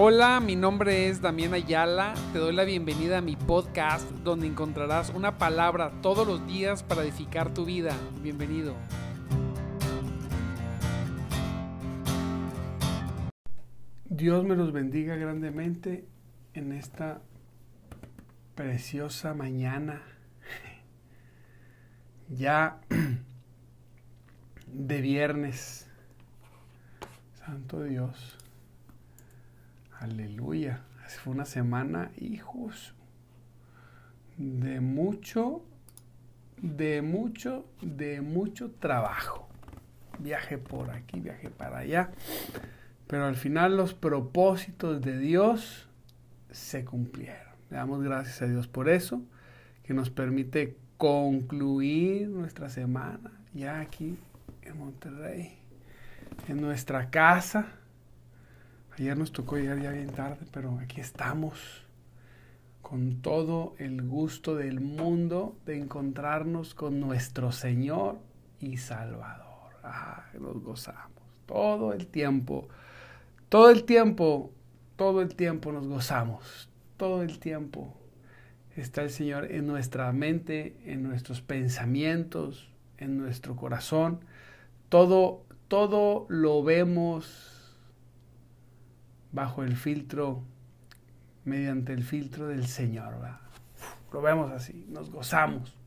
Hola, mi nombre es Damián Ayala. Te doy la bienvenida a mi podcast donde encontrarás una palabra todos los días para edificar tu vida. Bienvenido. Dios me los bendiga grandemente en esta preciosa mañana. Ya de viernes. Santo Dios. Aleluya. Fue una semana, hijos, de mucho, de mucho, de mucho trabajo. Viaje por aquí, viaje para allá. Pero al final los propósitos de Dios se cumplieron. Le damos gracias a Dios por eso, que nos permite concluir nuestra semana ya aquí en Monterrey, en nuestra casa Ayer nos tocó llegar ya bien tarde, pero aquí estamos con todo el gusto del mundo de encontrarnos con nuestro Señor y Salvador. Ah, nos gozamos todo el tiempo, todo el tiempo, todo el tiempo nos gozamos, todo el tiempo está el Señor en nuestra mente, en nuestros pensamientos, en nuestro corazón. Todo, todo lo vemos bajo el filtro, mediante el filtro del Señor. Lo vemos así, nos gozamos.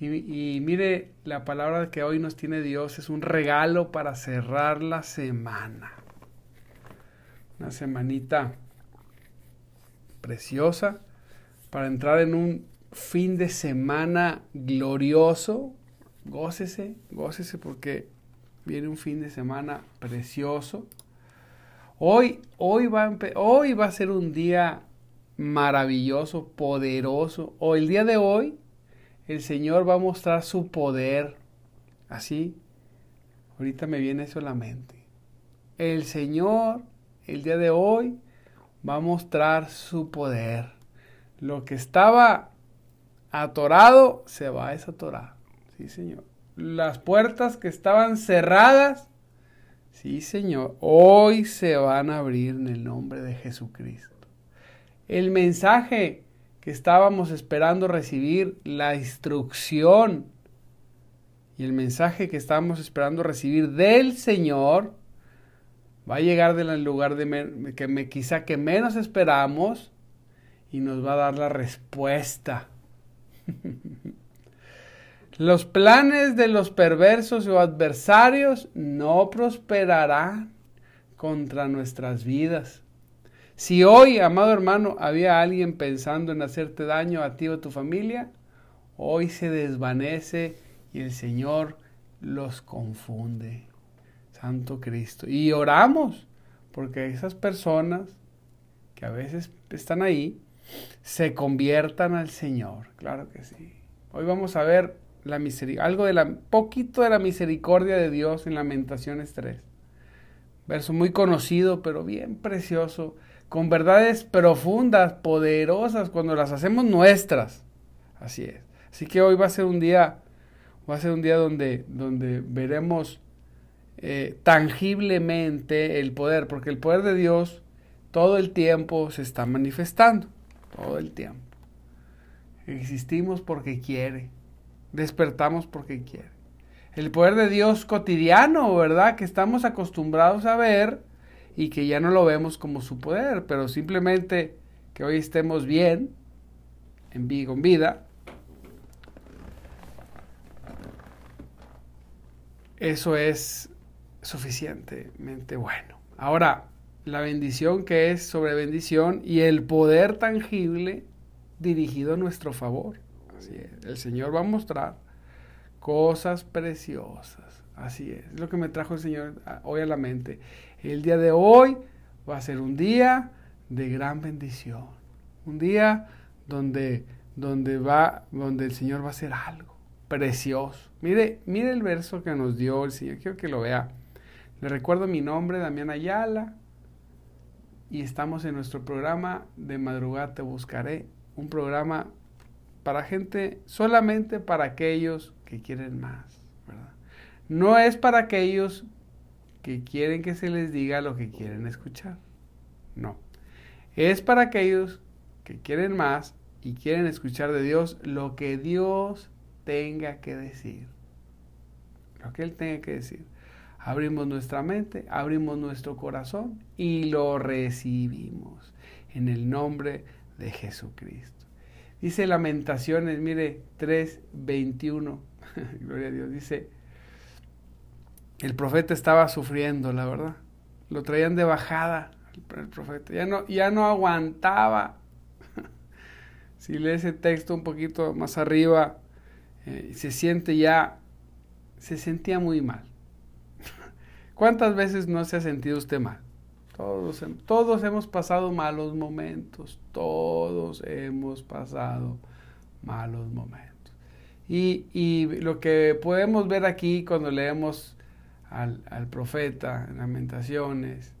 Y, mire, la palabra que hoy nos tiene Dios es un regalo para cerrar la semana. Una semanita preciosa para entrar en un fin de semana glorioso. Gócese, gócese porque viene un fin de semana precioso. Hoy, hoy, va a ser un día maravilloso, poderoso. O el día de hoy, el Señor va a mostrar su poder. Así, ahorita me viene eso a la mente. El Señor, el día de hoy, va a mostrar su poder. Lo que estaba atorado se va a desatorar. Sí, Señor. Las puertas que estaban cerradas Sí, Señor, hoy se van a abrir en el nombre de Jesucristo. El mensaje que estábamos esperando recibir, la instrucción y el mensaje que estábamos esperando recibir del Señor, va a llegar del lugar de que quizá que menos esperamos y nos va a dar la respuesta. Los planes de los perversos o adversarios no prosperarán contra nuestras vidas. Si hoy, amado hermano, había alguien pensando en hacerte daño a ti o a tu familia, hoy se desvanece y el Señor los confunde. Santo Cristo. Y oramos porque esas personas que a veces están ahí se conviertan al Señor. Claro que sí. Hoy vamos a ver la algo de la, poquito de la misericordia de Dios en Lamentaciones 3. Verso muy conocido, pero bien precioso, con verdades profundas, poderosas, cuando las hacemos nuestras. Así es. Así que hoy va a ser un día, va a ser un día donde, donde veremos eh, tangiblemente el poder, porque el poder de Dios todo el tiempo se está manifestando, todo el tiempo. Existimos porque quiere despertamos porque quiere. El poder de Dios cotidiano, ¿verdad? Que estamos acostumbrados a ver y que ya no lo vemos como su poder, pero simplemente que hoy estemos bien, en vida, con vida, eso es suficientemente bueno. Ahora, la bendición que es sobre bendición y el poder tangible dirigido a nuestro favor. El Señor va a mostrar cosas preciosas. Así es. Es lo que me trajo el Señor hoy a la mente. El día de hoy va a ser un día de gran bendición. Un día donde, donde, va, donde el Señor va a hacer algo precioso. Mire, mire el verso que nos dio el Señor. Quiero que lo vea. Le recuerdo mi nombre, Damián Ayala. Y estamos en nuestro programa de madrugada te buscaré. Un programa para gente, solamente para aquellos que quieren más, ¿verdad? No es para aquellos que quieren que se les diga lo que quieren escuchar. No. Es para aquellos que quieren más y quieren escuchar de Dios lo que Dios tenga que decir. Lo que Él tenga que decir. Abrimos nuestra mente, abrimos nuestro corazón y lo recibimos en el nombre de Jesucristo. Dice Lamentaciones, mire, 3:21. Gloria a Dios. Dice, el profeta estaba sufriendo, la verdad. Lo traían de bajada el profeta. Ya no, ya no aguantaba. si lee ese texto un poquito más arriba, eh, se siente ya, se sentía muy mal. ¿Cuántas veces no se ha sentido usted mal? Todos, todos hemos pasado malos momentos, todos hemos pasado malos momentos. Y, y lo que podemos ver aquí cuando leemos al, al profeta en Lamentaciones,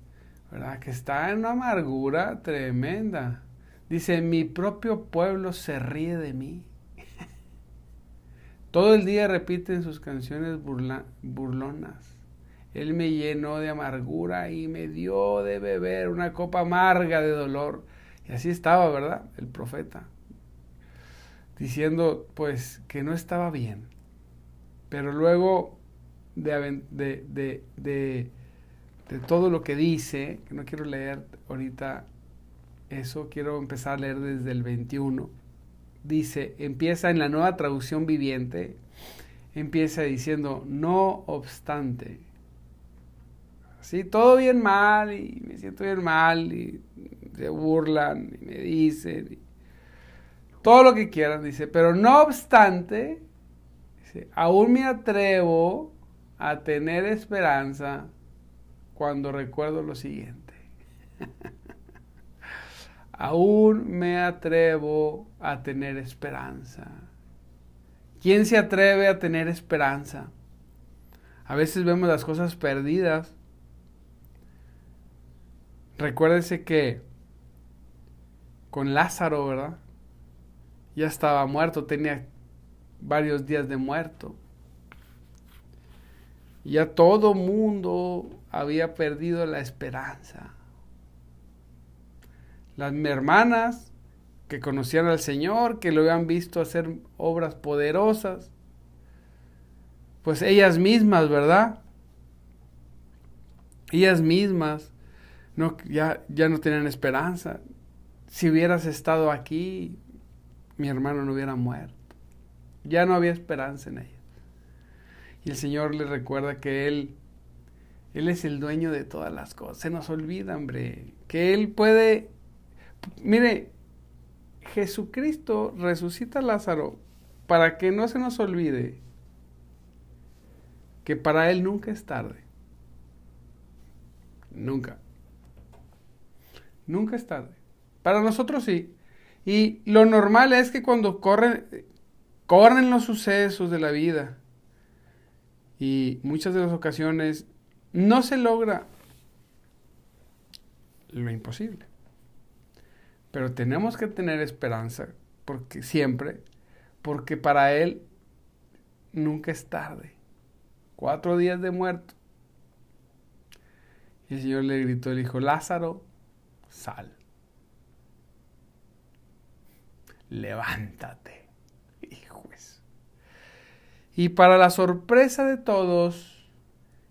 ¿verdad? Que está en una amargura tremenda. Dice, mi propio pueblo se ríe de mí. Todo el día repiten sus canciones burlonas. Él me llenó de amargura y me dio de beber una copa amarga de dolor. Y así estaba, ¿verdad? El profeta. Diciendo, pues, que no estaba bien. Pero luego de, todo lo que dice, que no quiero leer ahorita eso, quiero empezar a leer desde el 21. Dice, empieza en la nueva traducción viviente, empieza diciendo, no obstante. Sí, todo bien mal y me siento bien mal y se burlan y me dicen todo lo que quieran, dice, pero no obstante, aún me atrevo a tener esperanza cuando recuerdo lo siguiente. aún me atrevo a tener esperanza. ¿Quién se atreve a tener esperanza? A veces vemos las cosas perdidas. Recuérdese que con Lázaro, ¿verdad? Ya estaba muerto, tenía varios días de muerto. Ya todo mundo había perdido la esperanza. Las hermanas que conocían al Señor, que lo habían visto hacer obras poderosas, pues ellas mismas, ¿verdad? Ellas mismas no, ya, ya no tenían esperanza. Si hubieras estado aquí, mi hermano no hubiera muerto. Ya no había esperanza en ella. Y el Señor le recuerda que Él, Él es el dueño de todas las cosas. Se nos olvida, hombre, que Él puede... Mire, Jesucristo resucita a Lázaro para que no se nos olvide que para Él nunca es tarde. Nunca. Nunca es tarde. Para nosotros sí. Y lo normal es que cuando corren, corren los sucesos de la vida, y muchas de las ocasiones no se logra lo imposible. Pero tenemos que tener esperanza, porque siempre, porque para Él nunca es tarde. Cuatro días de muerto. Y el Señor le gritó, el hijo, Lázaro, sal. Levántate. Y para la sorpresa de todos,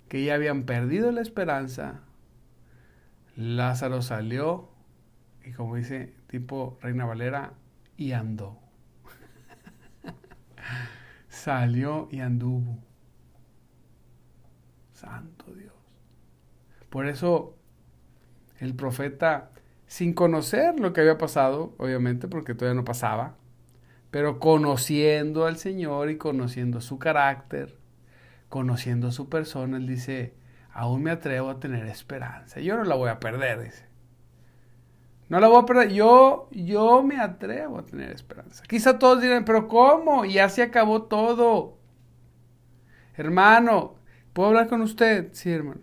que ya habían perdido la esperanza, Lázaro salió y como dice tipo Reina Valera, y andó. salió y anduvo. Santo Dios. Por eso el profeta, sin conocer lo que había pasado, obviamente porque todavía no pasaba, pero conociendo al Señor y conociendo su carácter, conociendo su persona, Él dice, aún me atrevo a tener esperanza. Yo no la voy a perder, dice. No la voy a perder. Yo, yo me atrevo a tener esperanza. Quizá todos dirán, pero ¿cómo? Ya se acabó todo. Hermano, ¿puedo hablar con usted? Sí, hermano.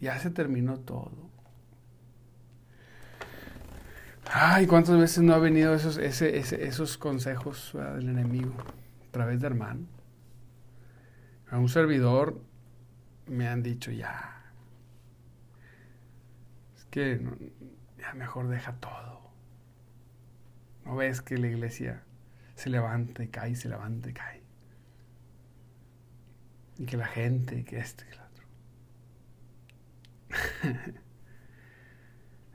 Ya se terminó todo. Ay, ¿cuántas veces no ha venido esos, esos consejos del enemigo a través de hermano? A un servidor me han dicho ya. Es que ya mejor deja todo. ¿No ves que la iglesia se levanta y cae, se levanta y cae? Y que la gente, que este, que el otro.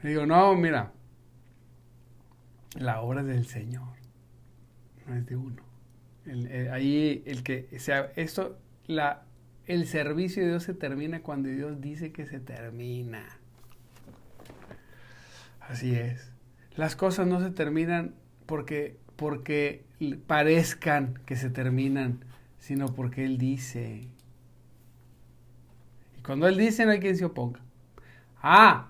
digo, no, mira, la obra del Señor no es de uno. Eh, ahí el que sea, esto, la, el servicio de Dios se termina cuando Dios dice que se termina. Así es. Las cosas no se terminan porque, porque parezcan que se terminan, sino porque Él dice. Y cuando Él dice no hay quien se oponga. Ah,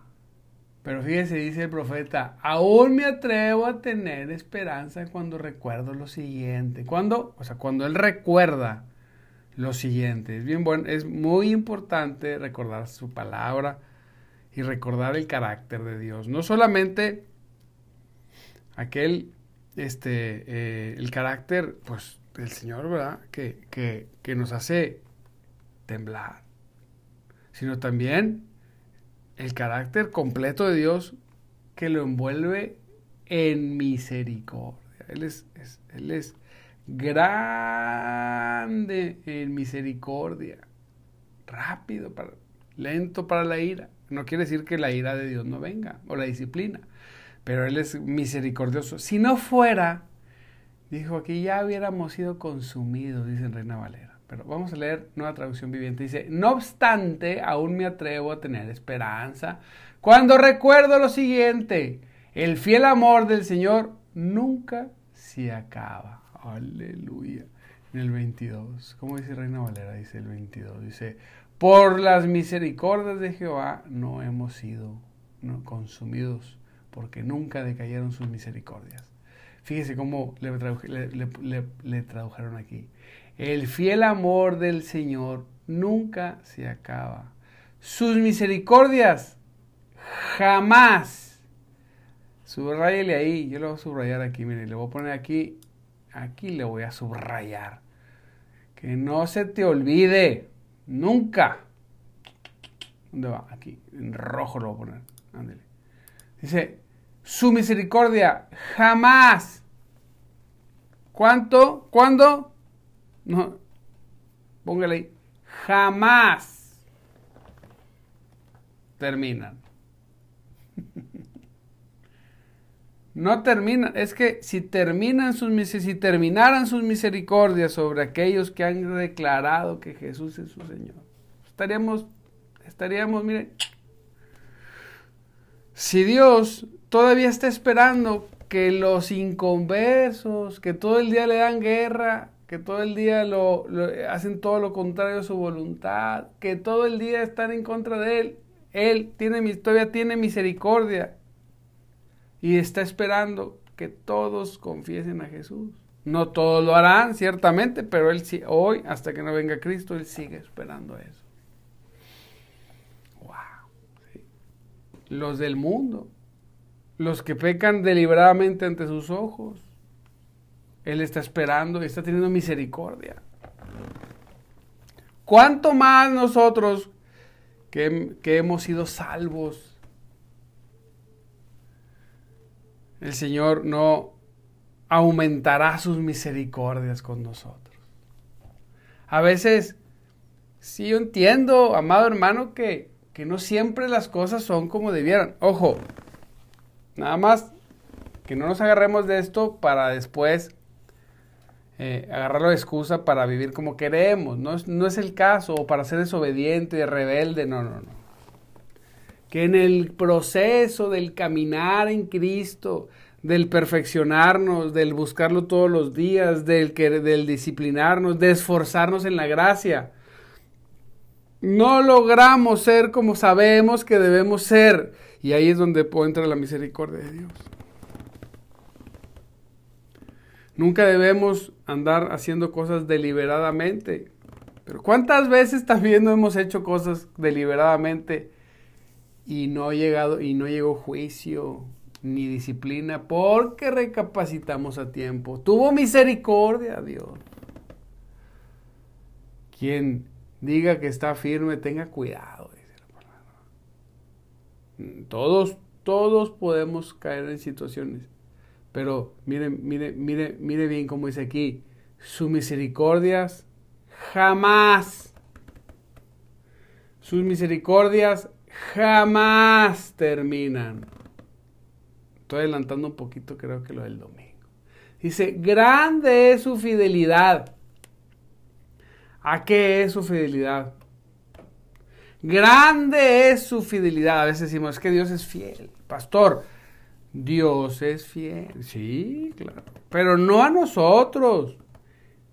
pero fíjese, dice el profeta, aún me atrevo a tener esperanza cuando recuerdo lo siguiente. Cuando, o sea, cuando él recuerda lo siguiente. Es bien bueno, es muy importante recordar su palabra y recordar el carácter de Dios. No solamente aquel, este, eh, el carácter, pues, del Señor, ¿verdad? Que, que, que nos hace temblar, sino también el carácter completo de Dios que lo envuelve en misericordia. Él es, grande en misericordia, rápido, para, lento para la ira. No quiere decir que la ira de Dios no venga o la disciplina, pero Él es misericordioso. Si no fuera, dijo aquí ya hubiéramos sido consumidos, dice Reina Valera. Pero vamos a leer nueva traducción viviente. Dice, no obstante, aún me atrevo a tener esperanza cuando recuerdo lo siguiente, el fiel amor del Señor nunca se acaba. Aleluya. En el 22, ¿cómo dice Reina Valera? Dice el 22, dice, por las misericordias de Jehová no hemos sido consumidos, porque nunca decayeron sus misericordias. Fíjese cómo le, le tradujeron aquí. El fiel amor del Señor nunca se acaba. Sus misericordias jamás. Subrayele ahí. Yo lo voy a subrayar aquí. Mire, le voy a poner aquí. Aquí le voy a subrayar. Que no se te olvide. Nunca. ¿Dónde va? Aquí. En rojo lo voy a poner. Ándale. Dice, su misericordia jamás. ¿Cuánto? ¿Cuándo? No, póngale ahí. Jamás terminan. No terminan. Es que si terminan sus si terminaran sus misericordias sobre aquellos que han declarado que Jesús es su Señor, estaríamos, estaríamos, miren, si Dios todavía está esperando que los inconversos, que todo el día le dan guerra, que todo el día lo, hacen todo lo contrario a su voluntad, que todo el día están en contra de Él. Él tiene, todavía tiene misericordia y está esperando que todos confiesen a Jesús. No todos lo harán, ciertamente, pero Él hoy, hasta que no venga Cristo, Él sigue esperando eso. Wow. Los del mundo, los que pecan deliberadamente ante sus ojos, él está esperando y está teniendo misericordia. ¿Cuánto más nosotros que, hemos sido salvos? El Señor no aumentará sus misericordias con nosotros. A veces, sí yo entiendo, amado hermano, que, que no siempre las cosas son como debieran. Ojo, nada más que no nos agarremos de esto para después eh, agarrarlo de excusa para vivir como queremos. No es, no es el caso, o para ser desobediente, rebelde, no, no, no. Que en el proceso del caminar en Cristo, del perfeccionarnos, del buscarlo todos los días, del, del disciplinarnos, de esforzarnos en la gracia, no logramos ser como sabemos que debemos ser. Y ahí es donde entra la misericordia de Dios. Nunca debemos andar haciendo cosas deliberadamente. Pero ¿cuántas veces también no hemos hecho cosas deliberadamente y no llegado y no llegó juicio ni disciplina porque recapacitamos a tiempo? Tuvo misericordia Dios. Quien diga que está firme, tenga cuidado, Todos Todos podemos caer en situaciones. Pero mire, mire, mire, mire bien cómo dice aquí. Sus misericordias jamás. Sus misericordias jamás terminan. Estoy adelantando un poquito, creo que lo del domingo. Dice, grande es su fidelidad. ¿A qué es su fidelidad? Grande es su fidelidad. A veces decimos, es que Dios es fiel. Pastor, Dios es fiel. Sí, claro. Pero no a nosotros.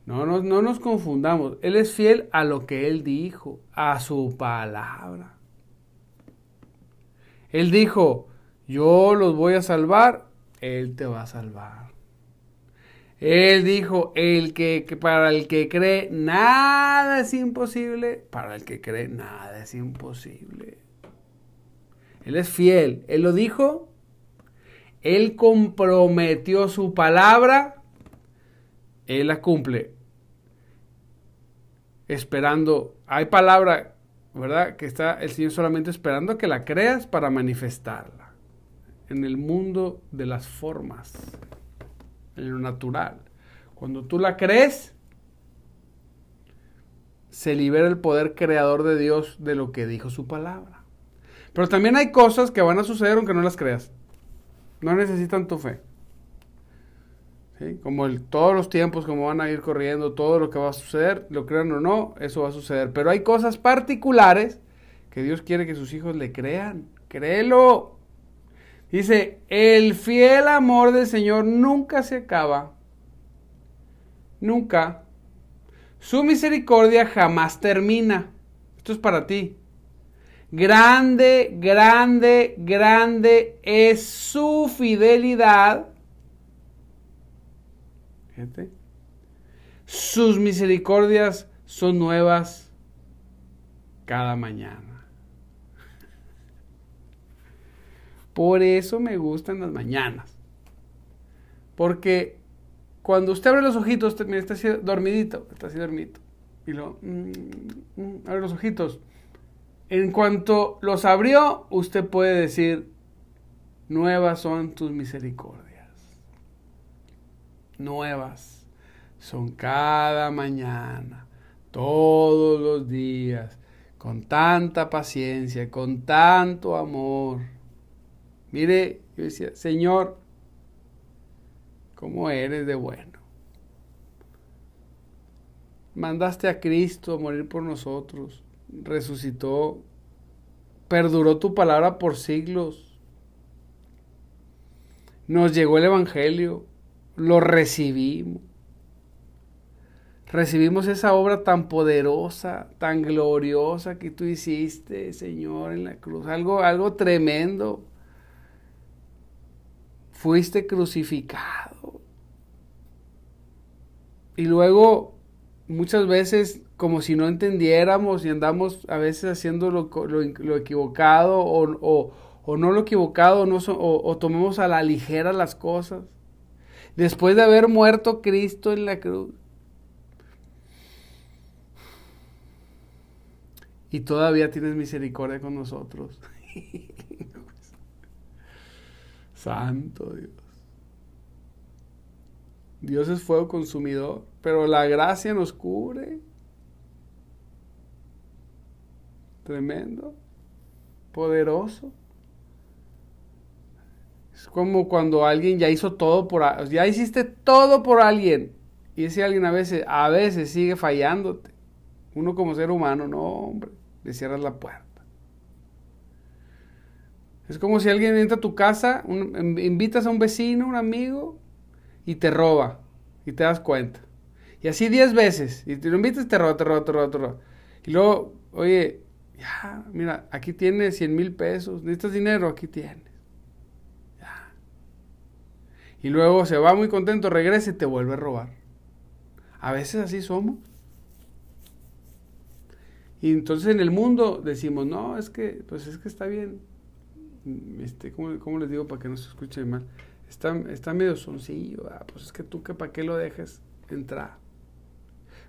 No, no, no nos confundamos. Él es fiel a lo que Él dijo, a su palabra. Él dijo, yo los voy a salvar, Él te va a salvar. Él dijo, el que, para el que cree nada es imposible, para el que cree nada es imposible. Él es fiel, Él lo dijo, Él comprometió su palabra, Él la cumple. Esperando, hay palabra, ¿verdad? Que está el Señor solamente esperando que la creas para manifestarla en el mundo de las formas en lo natural. Cuando tú la crees, se libera el poder creador de Dios de lo que dijo su palabra. Pero también hay cosas que van a suceder aunque no las creas. No necesitan tu fe. Como el, todos los tiempos, como van a ir corriendo, todo lo que va a suceder, lo crean o no, eso va a suceder. Pero hay cosas particulares que Dios quiere que sus hijos le crean. Créelo. Dice, el fiel amor del Señor nunca se acaba. Nunca. Su misericordia jamás termina. Esto es para ti. Grande, grande, grande es su fidelidad. Fíjate. Sus misericordias son nuevas cada mañana. Por eso me gustan las mañanas. Porque cuando usted abre los ojitos, mira, está así dormidito, está así dormidito. Y lo mm, mm, abre los ojitos. En cuanto los abrió, usted puede decir, nuevas son tus misericordias. Nuevas son cada mañana, todos los días, con tanta paciencia, con tanto amor Mire, yo decía, Señor, ¿cómo eres de bueno? Mandaste a Cristo a morir por nosotros, resucitó, perduró tu palabra por siglos. Nos llegó el Evangelio, lo recibimos. Recibimos esa obra tan poderosa, tan gloriosa que tú hiciste, Señor, en la cruz. Algo, algo tremendo fuiste crucificado. Y luego, muchas veces, como si no entendiéramos y andamos a veces haciendo lo, equivocado o, no lo equivocado no, o, tomemos a la ligera las cosas. Después de haber muerto Cristo en la cruz. Y todavía tienes misericordia con nosotros. Santo Dios. Dios es fuego consumidor, pero la gracia nos cubre. Tremendo, poderoso. Es como cuando alguien ya hizo todo por, ya hiciste todo por alguien y ese alguien a veces, a veces sigue fallándote. Uno como ser humano, no, hombre, le cierras la puerta. Es como si alguien entra a tu casa, invitas a un vecino, un amigo, y te roba, y te das cuenta. Y así diez veces, y te lo invitas, te roba, te roba, te roba, te roba. Y luego, oye, ya, mira, aquí tienes 100 mil pesos, necesitas dinero, aquí tienes. Ya. Y luego se va muy contento, regresa y te vuelve a robar. A veces así somos. Y entonces en el mundo decimos, no, es que, pues es que está bien, este, ¿cómo, les digo para que no se escuche mal? Está, está medio soncillo, ah, pues es que tú que para qué lo dejes entrar.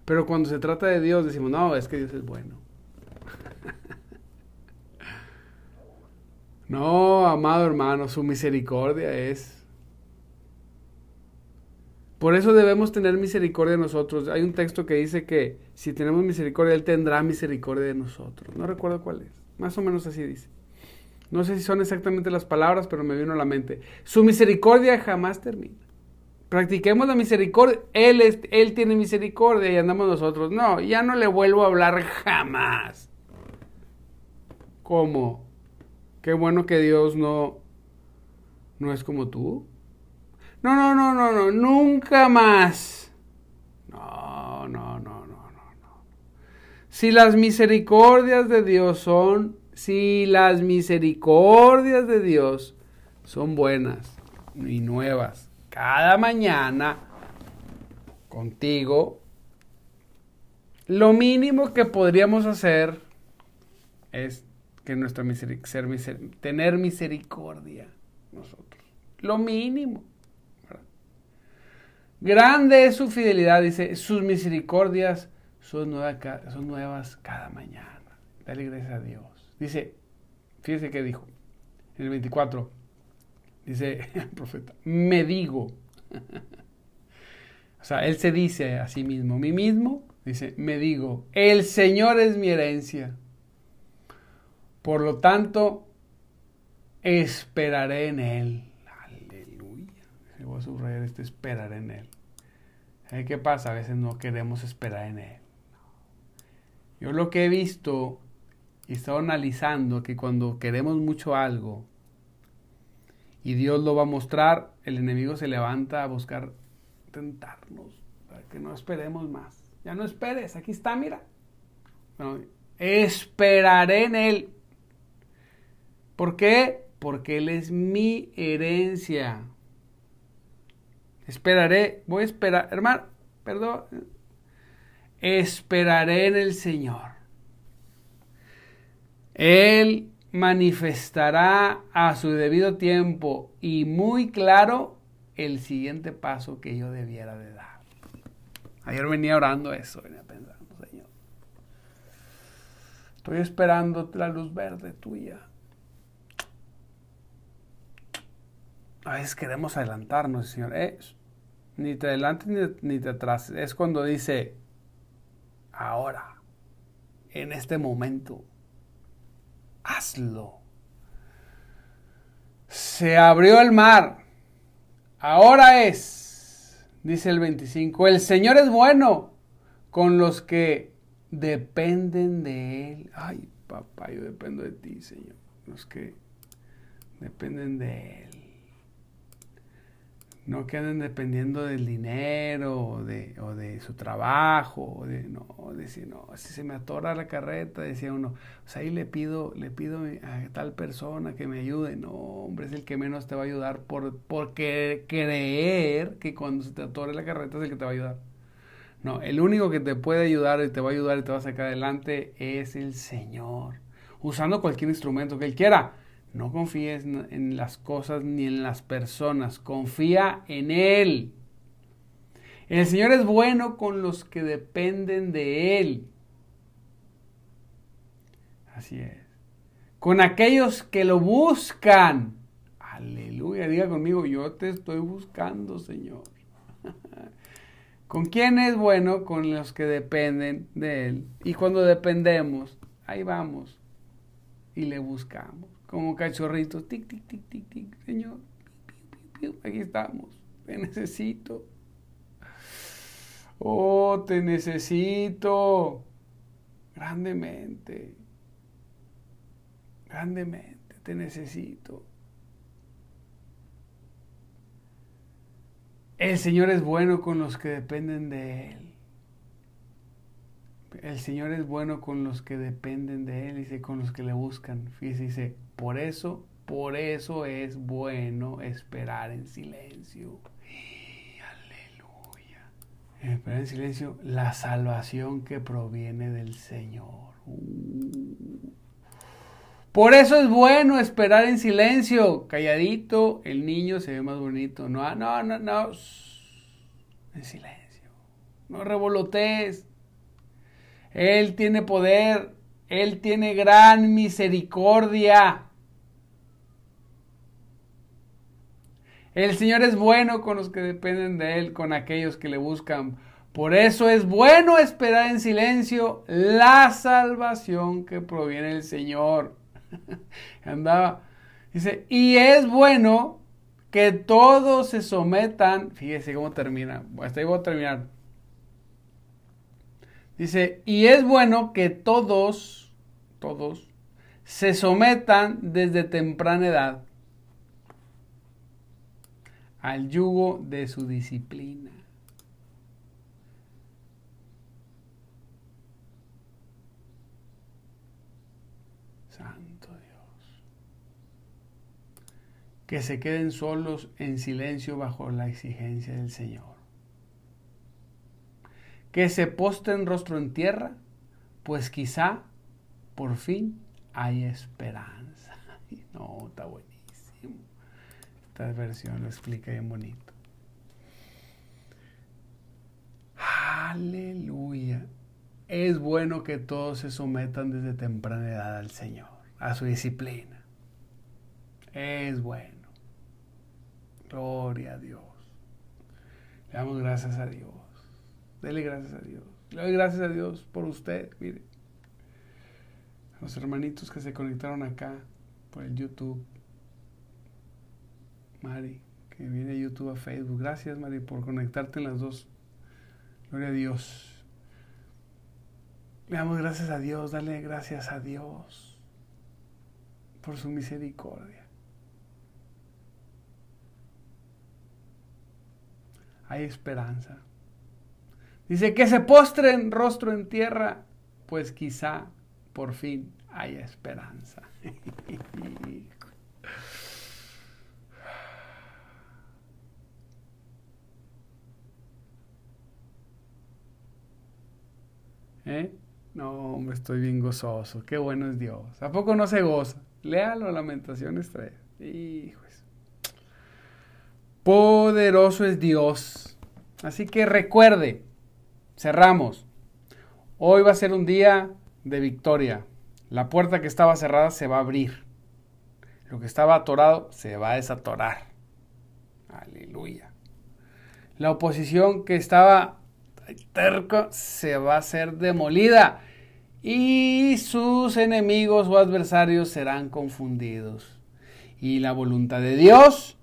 Pero cuando se trata de Dios decimos, no, es que Dios es bueno. no, amado hermano, su misericordia es. Por eso debemos tener misericordia de nosotros. Hay un texto que dice que si tenemos misericordia, Él tendrá misericordia de nosotros. No recuerdo cuál es. Más o menos así dice. No sé si son exactamente las palabras, pero me vino a la mente. Su misericordia jamás termina. Practiquemos la misericordia. Él, es, él tiene misericordia y andamos nosotros. No, ya no le vuelvo a hablar jamás. ¿Cómo? Qué bueno que Dios no, no es como tú. No, no, no, no, no, nunca más. No, no, no, no, no, no. Si las misericordias de Dios son, si las misericordias de Dios son buenas y nuevas cada mañana contigo, lo mínimo que podríamos hacer es que tener misericordia nosotros. Lo mínimo. Grande es su fidelidad, dice, sus misericordias son, son nuevas cada mañana. Dale gracias a Dios. Dice, fíjese qué dijo, en el 24, dice el profeta, me digo. o sea, él se dice a sí mismo, mí mismo, dice, me digo, el Señor es mi herencia. Por lo tanto, esperaré en Él. Voy a subrayar este esperar en Él. ¿Qué pasa? A veces no queremos esperar en Él. Yo lo que he visto y he estado analizando que cuando queremos mucho algo y Dios lo va a mostrar, el enemigo se levanta a buscar tentarnos para que no esperemos más. Ya no esperes, aquí está, mira. esperaré en Él. ¿Por qué? Porque Él es mi herencia. Esperaré, voy a esperar, hermano, perdón. Esperaré en el Señor. Él manifestará a su debido tiempo y muy claro el siguiente paso que yo debiera de dar. Ayer venía orando eso, venía pensando, Señor. Estoy esperando la luz verde tuya. A veces queremos adelantarnos, Señor. Eh, ni te adelante ni, te atrás. Es cuando dice, ahora, en este momento, hazlo. Se abrió el mar. Ahora es, dice el 25, el Señor es bueno con los que dependen de Él. Ay, papá, yo dependo de ti, Señor. Los que dependen de Él. No que dependiendo del dinero o de, o de su trabajo, o de, no, decir, no, si se me atora la carreta, decía uno, sea, ahí le pido, le pido a tal persona que me ayude. No, hombre, es el que menos te va a ayudar por, porque creer que cuando se te atore la carreta es el que te va a ayudar. No, el único que te puede ayudar y te va a ayudar y te va a sacar adelante es el Señor. Usando cualquier instrumento que Él quiera no confíes en las cosas ni en las personas, confía en Él. El Señor es bueno con los que dependen de Él. Así es. Con aquellos que lo buscan. Aleluya, diga conmigo, yo te estoy buscando, Señor. ¿Con quién es bueno? Con los que dependen de Él. Y cuando dependemos, ahí vamos y le buscamos como cachorritos, tic, tic, tic, tic, tic, Señor, aquí estamos, te necesito. Oh, te necesito grandemente, grandemente, te necesito. El Señor es bueno con los que dependen de Él. El Señor es bueno con los que dependen de Él, dice, con los que le buscan. Fíjese, dice, por eso, por eso es bueno esperar en silencio. aleluya. Esperar en silencio la salvación que proviene del Señor. Uh. Por eso es bueno esperar en silencio. Calladito, el niño se ve más bonito. No, no, no, no. En silencio. No revolotees. Él tiene poder. Él tiene gran misericordia. El Señor es bueno con los que dependen de Él, con aquellos que le buscan. Por eso es bueno esperar en silencio la salvación que proviene del Señor. Andaba. Dice, y es bueno que todos se sometan. Fíjese cómo termina. Hasta ahí voy a terminar. Dice, y es bueno que todos, todos, se sometan desde temprana edad al yugo de su disciplina. Santo Dios. Que se queden solos en silencio bajo la exigencia del Señor. Que se posten rostro en tierra, pues quizá por fin hay esperanza. No, está buenísimo. Esta versión lo explica bien bonito. Aleluya. Es bueno que todos se sometan desde temprana edad al Señor, a su disciplina. Es bueno. Gloria a Dios. Le damos gracias a Dios. Dele gracias a Dios. Le doy gracias a Dios por usted. Mire. Los hermanitos que se conectaron acá por el YouTube. Mari, que viene a YouTube a Facebook. Gracias, Mari, por conectarte en las dos. Gloria a Dios. Le damos gracias a Dios, dale gracias a Dios por su misericordia. Hay esperanza. Dice que se postren rostro en tierra, pues quizá por fin haya esperanza. ¿Eh? No, me estoy bien gozoso. Qué bueno es Dios. ¿A poco no se goza? Léalo, Lamentaciones 3. Hijos. Poderoso es Dios. Así que recuerde, cerramos. Hoy va a ser un día de victoria. La puerta que estaba cerrada se va a abrir. Lo que estaba atorado se va a desatorar. Aleluya. La oposición que estaba terco se va a ser demolida y sus enemigos o adversarios serán confundidos. Y la voluntad de Dios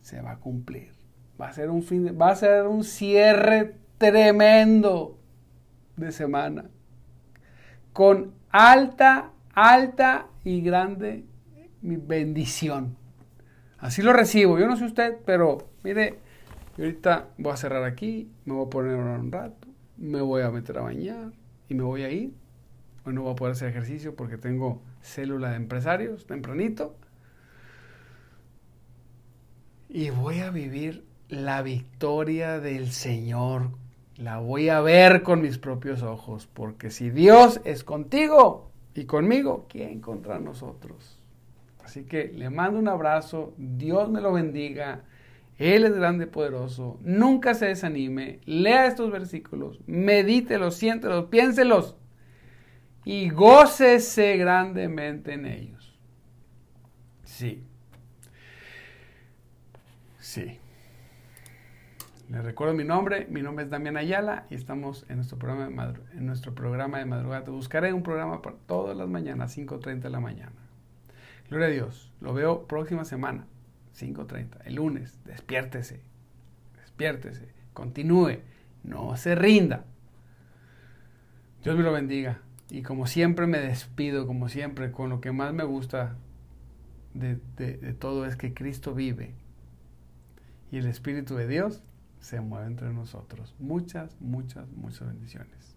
se va a cumplir. Va a ser un fin, va a ser un cierre tremendo de semana con alta, alta y grande bendición. Así lo recibo. Yo no sé usted, pero mire, ahorita voy a cerrar aquí, me voy a poner un rato, me voy a meter a bañar y me voy a ir. Hoy no voy a poder hacer ejercicio porque tengo célula de empresarios tempranito. Y voy a vivir la victoria del Señor la voy a ver con mis propios ojos, porque si Dios es contigo y conmigo, ¿quién contra nosotros? Así que le mando un abrazo, Dios me lo bendiga, Él es grande y poderoso, nunca se desanime, lea estos versículos, medítelos, siéntelos, piénselos y gócese grandemente en ellos. Sí. Sí. Les recuerdo mi nombre, mi nombre es Damián Ayala y estamos en nuestro programa de, en nuestro programa de madrugada. Te buscaré un programa para todas las mañanas, 5.30 de la mañana. Gloria a Dios, lo veo próxima semana, 5.30, el lunes, despiértese, despiértese, continúe, no se rinda. Dios me lo bendiga. Y como siempre me despido, como siempre, con lo que más me gusta de, de todo es que Cristo vive y el Espíritu de Dios se mueve entre nosotros. Muchas, muchas, muchas bendiciones.